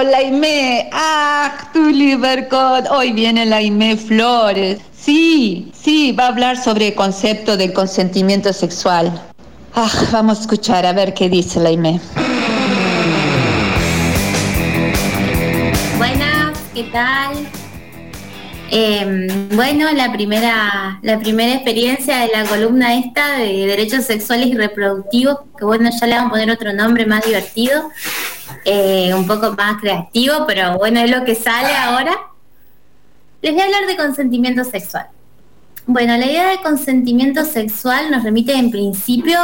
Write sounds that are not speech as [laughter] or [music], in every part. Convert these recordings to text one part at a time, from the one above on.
llegó la IME. ¡Ah, tu Libercot! Hoy viene la IME Flores. Sí, sí, va a hablar sobre el concepto del consentimiento sexual. Ah, vamos a escuchar a ver qué dice la IME. Buenas, ¿qué tal? Em, bueno, la primera, la primera experiencia de la columna esta de derechos sexuales y reproductivos, que bueno, ya le vamos a poner otro nombre más divertido, eh, un poco más creativo, pero bueno, es lo que sale ahora. Les voy a hablar de consentimiento sexual. Bueno, la idea de consentimiento sexual nos remite en principio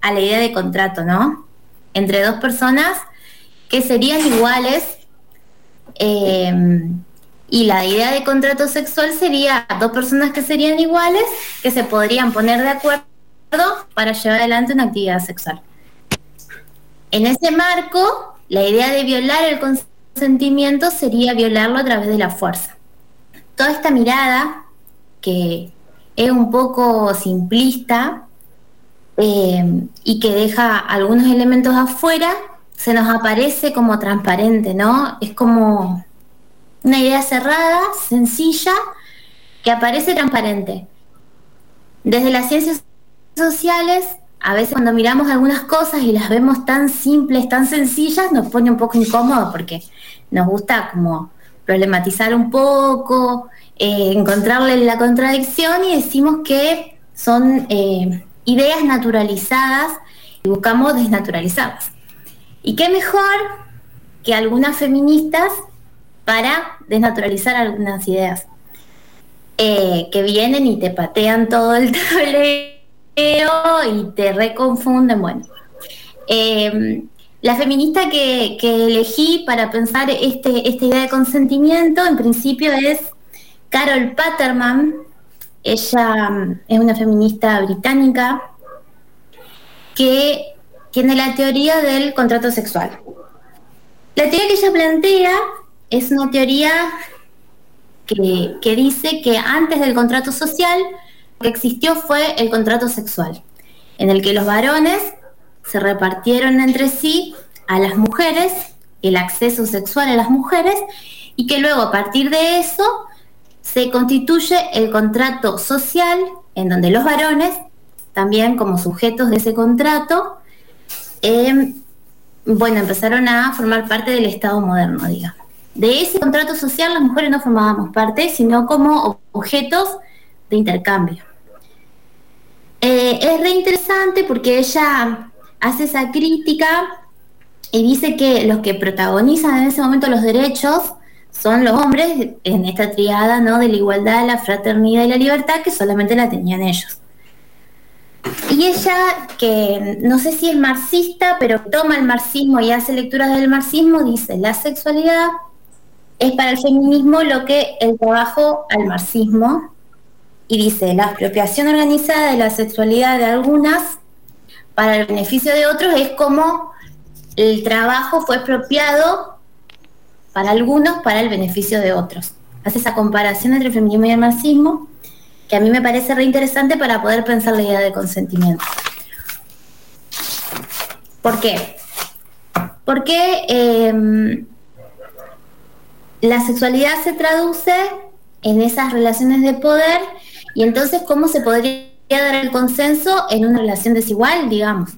a la idea de contrato, ¿no? Entre dos personas que serían iguales. Em, y la idea de contrato sexual sería dos personas que serían iguales, que se podrían poner de acuerdo para llevar adelante una actividad sexual. En ese marco, la idea de violar el consentimiento sería violarlo a través de la fuerza. Toda esta mirada, que es un poco simplista eh, y que deja algunos elementos afuera, se nos aparece como transparente, ¿no? Es como una idea cerrada, sencilla, que aparece transparente. Desde las ciencias sociales, a veces cuando miramos algunas cosas y las vemos tan simples, tan sencillas, nos pone un poco incómodo porque nos gusta como problematizar un poco, eh, encontrarle la contradicción y decimos que son eh, ideas naturalizadas y buscamos desnaturalizarlas. ¿Y qué mejor que algunas feministas para desnaturalizar algunas ideas eh, que vienen y te patean todo el [laughs] tablero y te reconfunden. Bueno, em, la feminista que, elegí para pensar este, esta idea de consentimiento en principio es Carol Patterman. Ella mm, es una feminista británica que tiene la teoría del contrato sexual. La teoría que ella plantea es una teoría que, dice que antes del contrato social lo que existió fue el contrato sexual, en el que los varones se repartieron entre sí a las mujeres, el acceso sexual a las mujeres, y que luego a partir de eso se constituye el contrato social, en donde los varones, también como sujetos de ese contrato, em, bueno, empezaron a formar parte del Estado moderno, digamos. De ese contrato social las mujeres no formábamos parte, sino como objetos de intercambio. Eh, es re interesante porque ella hace esa crítica y dice que los que protagonizan en ese momento los derechos son los hombres en esta triada ¿no? de la igualdad, la fraternidad y la libertad que solamente la tenían ellos. Y ella, que no sé si es marxista, pero toma el marxismo y hace lecturas del marxismo, dice, la sexualidad es para el feminismo lo que el trabajo al marxismo y dice la apropiación organizada de la sexualidad de algunas para el beneficio de otros es como el trabajo fue expropiado para algunos para el beneficio de otros. Hace esa comparación entre el feminismo y el marxismo que a mí me parece re interesante para poder pensar la idea de consentimiento. ¿Por qué? Porque eh, la sexualidad se traduce en esas relaciones de poder y entonces cómo se podría dar el consenso en una relación desigual, digamos.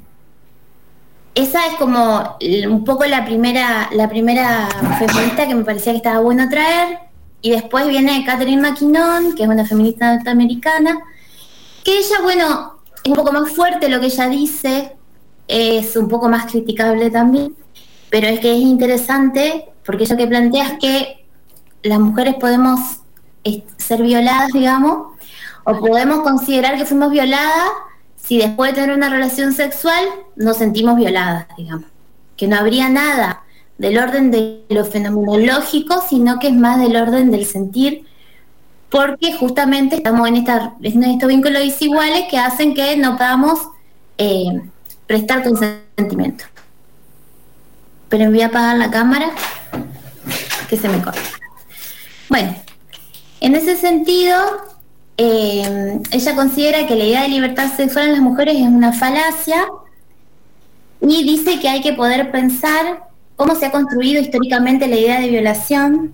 Esa es como un poco la primera, la primera feminista que me parecía que estaba bueno traer. Y después viene Catherine McKinnon, que es una feminista norteamericana, que ella, bueno, es un poco más fuerte lo que ella dice, es un poco más criticable también, pero es que es interesante porque eso que planteas que las mujeres podemos ser violadas, digamos, o podemos considerar que fuimos violadas si después de tener una relación sexual nos sentimos violadas, digamos. Que no habría nada del orden de lo fenomenológico, sino que es más del orden del sentir, porque justamente estamos en, esta, en estos vínculos desiguales que hacen que no podamos eh, prestar consentimiento. Pero voy a apagar la cámara que se me corta. Bueno, en ese sentido, eh, ella considera que la idea de libertad sexual en las mujeres es una falacia y dice que hay que poder pensar cómo se ha construido históricamente la idea de violación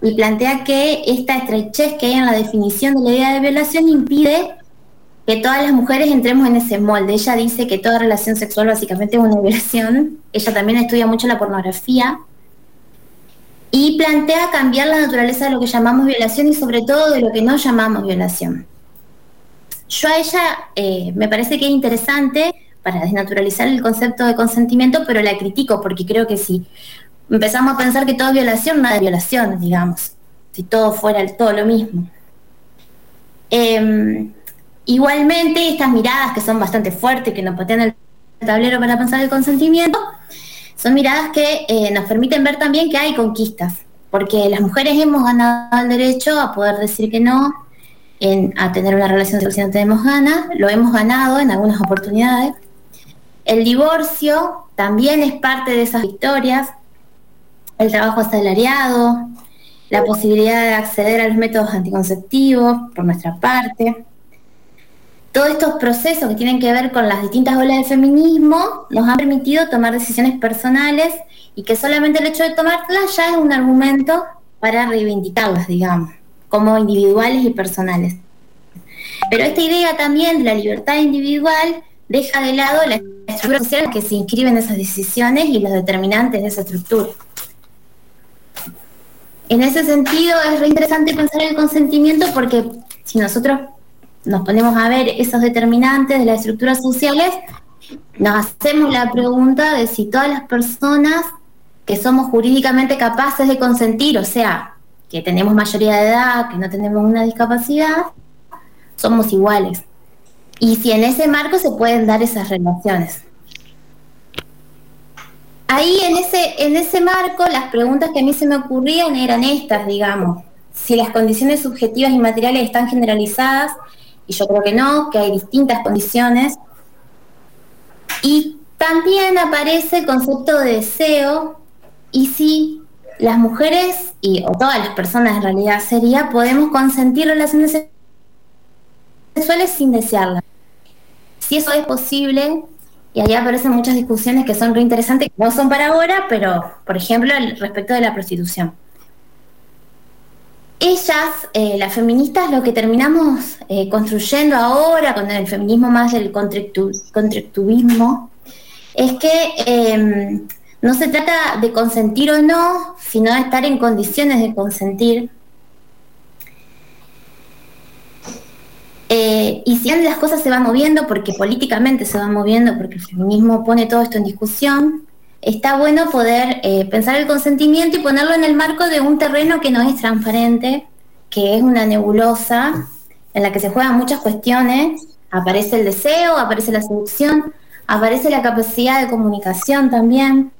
y plantea que esta estrechez que hay en la definición de la idea de violación impide que todas las mujeres entremos en ese molde. Ella dice que toda relación sexual básicamente es una [laughs] violación. Ella también estudia mucho la pornografía y plantea cambiar la naturaleza de lo que llamamos violación y sobre todo de lo que no llamamos violación. Yo a ella eh, me parece que es interesante para desnaturalizar el concepto de consentimiento, pero la critico porque creo que si empezamos a pensar que todo es violación, nada es violación, digamos, si todo fuera todo lo mismo. Em, igualmente, estas miradas que son bastante fuertes, que nos patean el tablero para pensar el consentimiento, son miradas que eh, nos permiten ver también que hay conquistas, porque las mujeres hemos ganado el derecho a poder decir que no, a tener una relación sexual si no tenemos ganas, lo hemos ganado en algunas oportunidades. El divorcio también es parte de esas victorias, el trabajo asalariado, la posibilidad de acceder a los métodos anticonceptivos por nuestra parte. Todos estos procesos que tienen que ver con las distintas olas del feminismo nos han permitido tomar decisiones personales y que solamente el hecho de tomarlas ya es un argumento para reivindicarlas, digamos, como individuales y personales. Pero esta idea también de la libertad individual deja de lado la estructura social que se inscribe en esas decisiones y los determinantes de esa estructura. En ese sentido es re interesante pensar el consentimiento porque si nosotros nos ponemos a ver esos determinantes de las estructuras sociales, nos hacemos la pregunta de si todas las personas que somos jurídicamente capaces de consentir, o sea, que tenemos mayoría de edad, que no tenemos una discapacidad, somos iguales. Y si en ese marco se pueden dar esas relaciones. Ahí en ese, en ese marco las preguntas que a mí se me ocurrían eran estas, digamos. Si las condiciones subjetivas y materiales están generalizadas, y yo creo que no, que hay distintas condiciones. Y también aparece el concepto de deseo, y si las mujeres, y, o todas las personas en realidad sería, podemos consentir relaciones sexuales sin desearlas. Si eso es posible, y ahí aparecen muchas discusiones que son re interesantes, que no son para ahora, pero por ejemplo, respecto de la prostitución. Ellas, eh, las feministas, lo que terminamos eh, construyendo ahora con el feminismo más del contractuvismo, es que em, no se trata de consentir o no, sino de estar en condiciones de consentir. Eh, y si las cosas se van moviendo, porque políticamente se van moviendo, porque el feminismo pone todo esto en discusión, está bueno poder eh, pensar el consentimiento y ponerlo en el marco de un terreno que no es transparente, que es una nebulosa, en la que se juegan muchas cuestiones. Aparece el deseo, aparece la seducción, aparece la capacidad de comunicación también.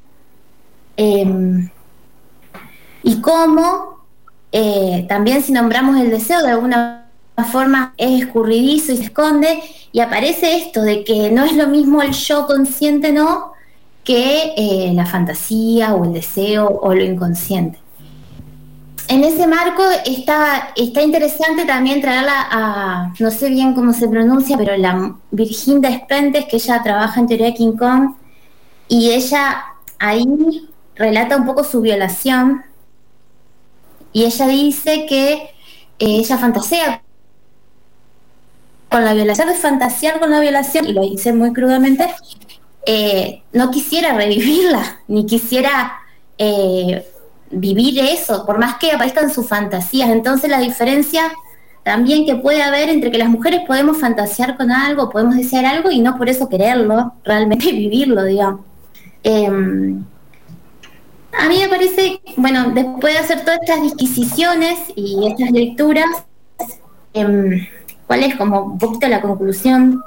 Em, y cómo eh, también si nombramos el deseo de alguna forma es escurridizo y se esconde y aparece esto de que no es lo mismo el yo consciente, ¿no? Que eh, la fantasía o el deseo o lo inconsciente. En ese marco está, está interesante también traerla a, no sé bien cómo se pronuncia, pero la Virginda Spentes, que ella trabaja en teoría de King Kong, y ella ahí relata un poco su violación, y ella dice que eh, ella fantasea con la violación, de fantasear con la violación, y lo hice muy crudamente, eh, no quisiera revivirla, [laughs] ni quisiera eh, vivir eso, por más que aparezcan sus fantasías. Entonces la diferencia también que puede haber entre que las mujeres podemos fantasear con algo, podemos desear algo y no por eso quererlo, [laughs] realmente vivirlo, digamos. Em, a mí me parece, bueno, después de hacer todas estas disquisiciones y estas lecturas, em, ¿Cuál es como un poquito la conclusión?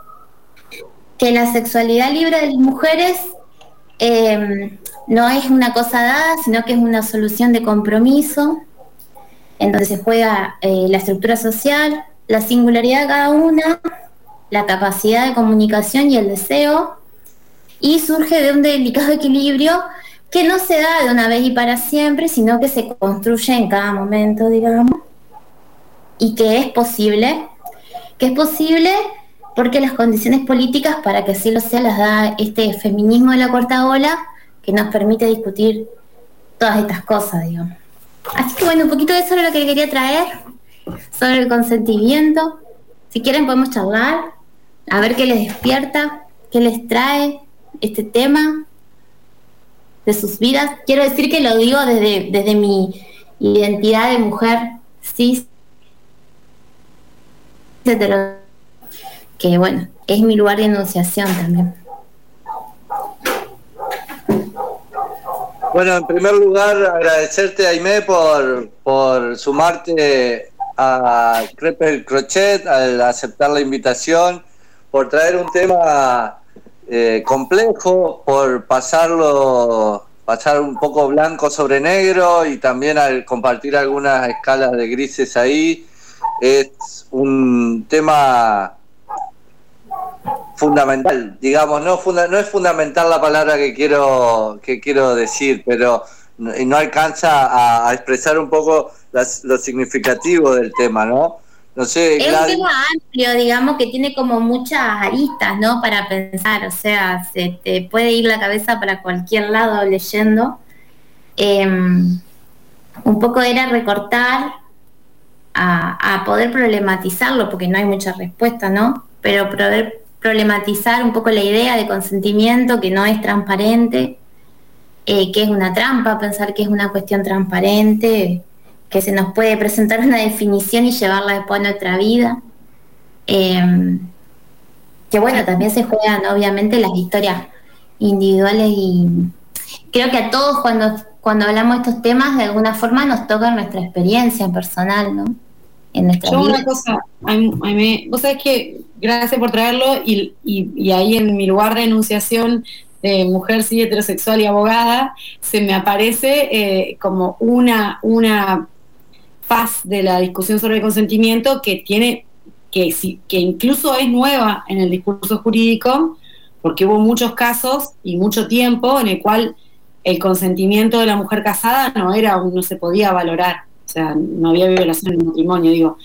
Que la sexualidad libre de las mujeres em, no es una cosa dada, sino que es una solución de compromiso, en donde se juega eh, la estructura social, la singularidad de cada una, la capacidad de comunicación y el deseo, y surge de un delicado equilibrio que no se da de una vez y para siempre, sino que se construye en cada momento, digamos, y que es posible que es posible porque las condiciones políticas para que así lo sea las da este feminismo de la cuarta ola, que nos permite discutir todas estas cosas, digamos. Así que bueno, un poquito de eso era lo que quería traer, sobre el consentimiento. Si quieren podemos charlar, a ver qué les despierta, qué les trae este tema de sus vidas. Quiero decir que lo digo desde, desde mi identidad de mujer cis, que bueno, es mi lugar de enunciación también. Bueno, en primer lugar, agradecerte, Aime, por, por sumarte a Crepel Crochet, al aceptar la invitación, por traer un tema eh, complejo, por pasarlo, pasar un poco blanco sobre negro y también al compartir algunas escalas de grises ahí. Es un tema fundamental, digamos, no, no es fundamental la palabra que quiero, que quiero decir, pero no, alcanza a, expresar un poco lo significativo del tema, ¿no? No sé, es un tema amplio, digamos, que tiene como muchas aristas, ¿no? Para pensar, o sea, se te puede ir la cabeza para cualquier lado leyendo. Em, un poco era recortar a, a, poder problematizarlo, porque no hay mucha respuesta, ¿no? Pero poder problematizar un poco la idea de consentimiento que no es transparente, eh, que es una trampa, pensar que es una cuestión transparente, que se nos puede presentar una definición y llevarla después a nuestra vida. Em, que bueno, también se juegan obviamente las historias individuales y creo que a todos cuando, cuando hablamos de estos temas de alguna forma nos toca nuestra experiencia personal, ¿no? En nuestra Yo una cosa, vos sabés que gracias por traerlo y, ahí en mi lugar de enunciación de mujer sí heterosexual y abogada, se me aparece eh, como una, una faz de la discusión sobre el consentimiento que tiene, que, que incluso es nueva en el discurso jurídico, porque hubo muchos casos y mucho tiempo en el cual el consentimiento de la mujer casada no era, no se podía valorar, sea, no había violación en el matrimonio, digo.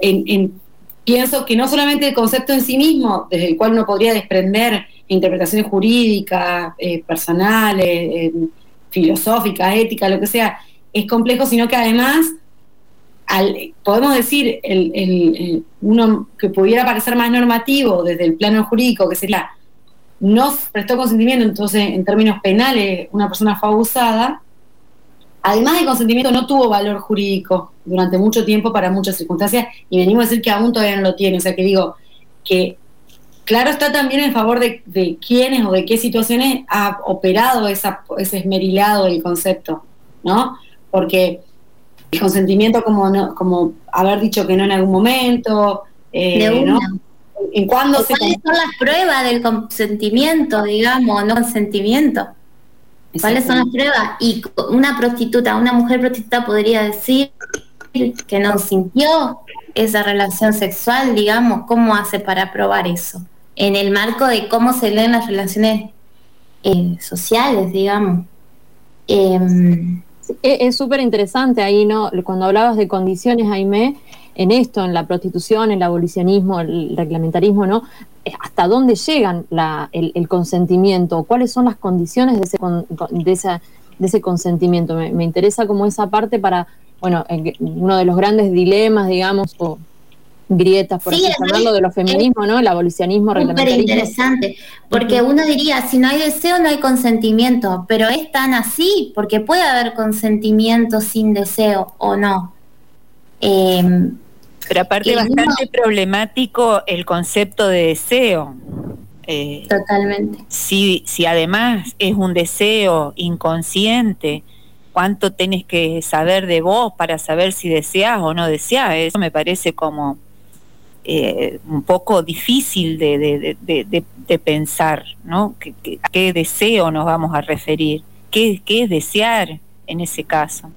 en, pienso que no solamente el concepto en sí mismo, desde el cual uno podría desprender interpretaciones jurídicas, eh, personales, eh, filosóficas, éticas, lo que sea, es complejo, sino que además podemos decir el, uno que pudiera parecer más normativo desde el plano jurídico, que sería no prestó consentimiento, entonces en términos penales una persona fue abusada, además de consentimiento no tuvo valor jurídico durante mucho tiempo para muchas circunstancias y venimos a decir que aún todavía no lo tiene. O sea que digo que claro está también en favor de, quiénes o de qué situaciones ha operado esa, ese esmerilado del concepto, ¿no? Porque el consentimiento como, como haber dicho que no en algún momento, eh, ¿no? ¿En cuándo se ¿Cuáles son las pruebas del consentimiento, digamos, no consentimiento? ¿Cuáles son las pruebas? Y una prostituta, una mujer prostituta podría decir que no sintió esa relación sexual, digamos, ¿cómo hace para probar eso? En el marco de cómo se leen las relaciones eh, sociales, digamos. Em, es súper interesante ahí, ¿no? Cuando hablabas de condiciones, Jaime, en esto, en la prostitución, el abolicionismo, el reglamentarismo, ¿no? ¿Hasta dónde llegan el, consentimiento? ¿Cuáles son las condiciones de ese, de de ese consentimiento? Me, interesa como esa parte para, bueno, uno de los grandes dilemas, digamos, o grietas, por ejemplo, ejemplo, de los feminismos, ¿no? El abolicionismo, reglamentarismo. interesante, porque uno diría, si no hay deseo, no hay consentimiento, pero es tan así, porque puede haber consentimiento sin deseo o no. Em, pero aparte bastante problemático el concepto de deseo. Eh, Totalmente. Si, si además es un deseo inconsciente, ¿cuánto tenés que saber de vos para saber si deseas o no deseas? Eso me parece como eh, un poco difícil de, de, pensar, ¿no? ¿A qué deseo nos vamos a referir? ¿Qué, ¿Qué es desear en ese caso?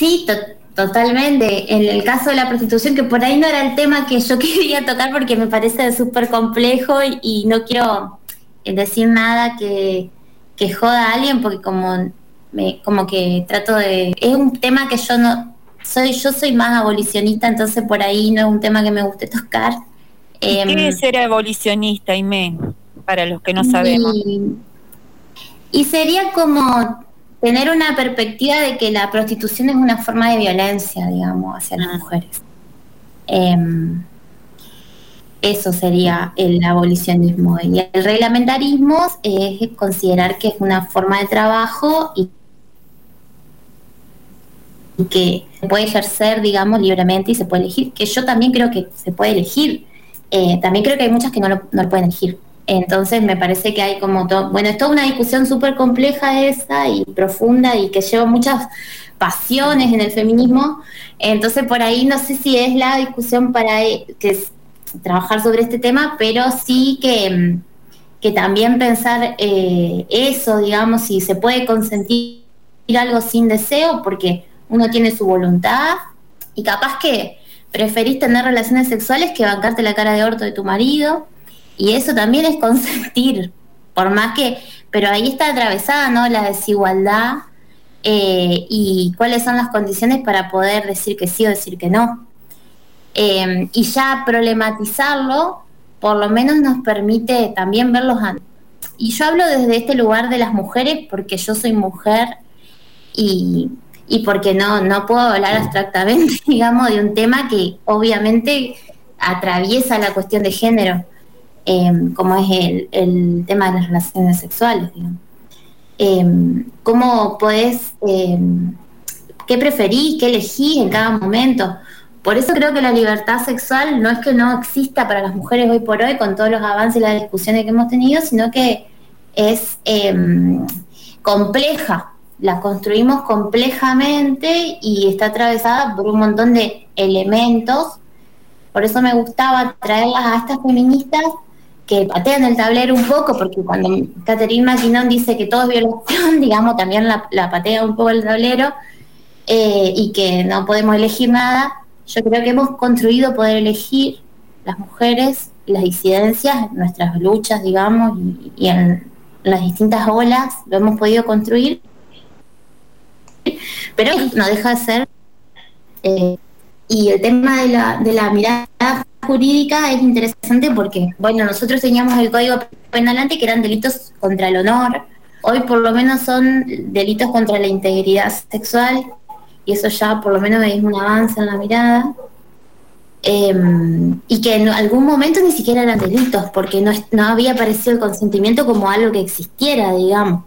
Sí, totalmente. En el caso de la prostitución, que por ahí no era el tema que yo [laughs] quería tocar porque me parece súper complejo y, no quiero eh, decir nada que, que joda a alguien porque como me, como que trato de es un tema que yo no soy yo soy más abolicionista entonces por ahí no es un tema que me guste tocar ¿Qué es em, ser abolicionista Aime? para los que no sabemos. Y, sería como tener una perspectiva de que la prostitución es una forma de violencia, digamos, hacia las ah. mujeres. Em, eso sería el abolicionismo. Y el reglamentarismo es considerar que es una forma de trabajo y que se puede ejercer, digamos, libremente y se puede elegir, que yo también creo que se puede elegir. Eh, también creo que hay muchas que no lo, no lo pueden elegir. Entonces me parece que hay como todo, bueno, es toda una discusión súper compleja esa y profunda y que lleva muchas pasiones en el feminismo. Entonces por ahí no sé si es la discusión para e, que trabajar sobre este tema, pero sí que, que también pensar eh, eso, digamos, si se puede consentir algo sin deseo, porque uno tiene su voluntad y capaz que preferís tener relaciones sexuales que bancarte la cara de orto de tu marido. Y eso también es consentir, por más que, pero ahí está atravesada, ¿no? La desigualdad eh, y cuáles son las condiciones para poder decir que sí o decir que no. Eh, y ya problematizarlo, por lo menos nos permite también verlos Y yo hablo desde este lugar de las mujeres porque yo soy mujer y y porque no, no puedo hablar abstractamente, [laughs] digamos, de un tema que obviamente atraviesa la cuestión de género, em, como es el, tema de las relaciones sexuales. Em, ¿Cómo podés, em, qué preferís, qué elegís en cada momento? Por eso creo que la libertad sexual no es que no exista para las mujeres hoy por hoy, con todos los avances y las discusiones que hemos tenido, sino que es compleja la construimos complejamente y está atravesada por un montón de elementos. Por eso me gustaba traerlas a estas feministas que patean el tablero un poco, porque cuando Catherine McKinnon dice que todo es violación, [laughs] digamos, también la, patea un poco el tablero eh, y que no podemos elegir nada. Yo creo que hemos construido poder elegir las mujeres, las disidencias, nuestras luchas, digamos, y en las distintas olas lo hemos podido construir pero no deja de ser. Eh, y el tema de la, de la mirada jurídica es interesante porque, bueno, nosotros teníamos el Código Penal antes que eran delitos contra el honor, hoy por lo menos son delitos contra la integridad sexual, y eso ya por lo menos es un avance en la mirada. Em, y que en algún momento ni siquiera eran delitos, porque no, no había aparecido el consentimiento como algo que existiera, digamos.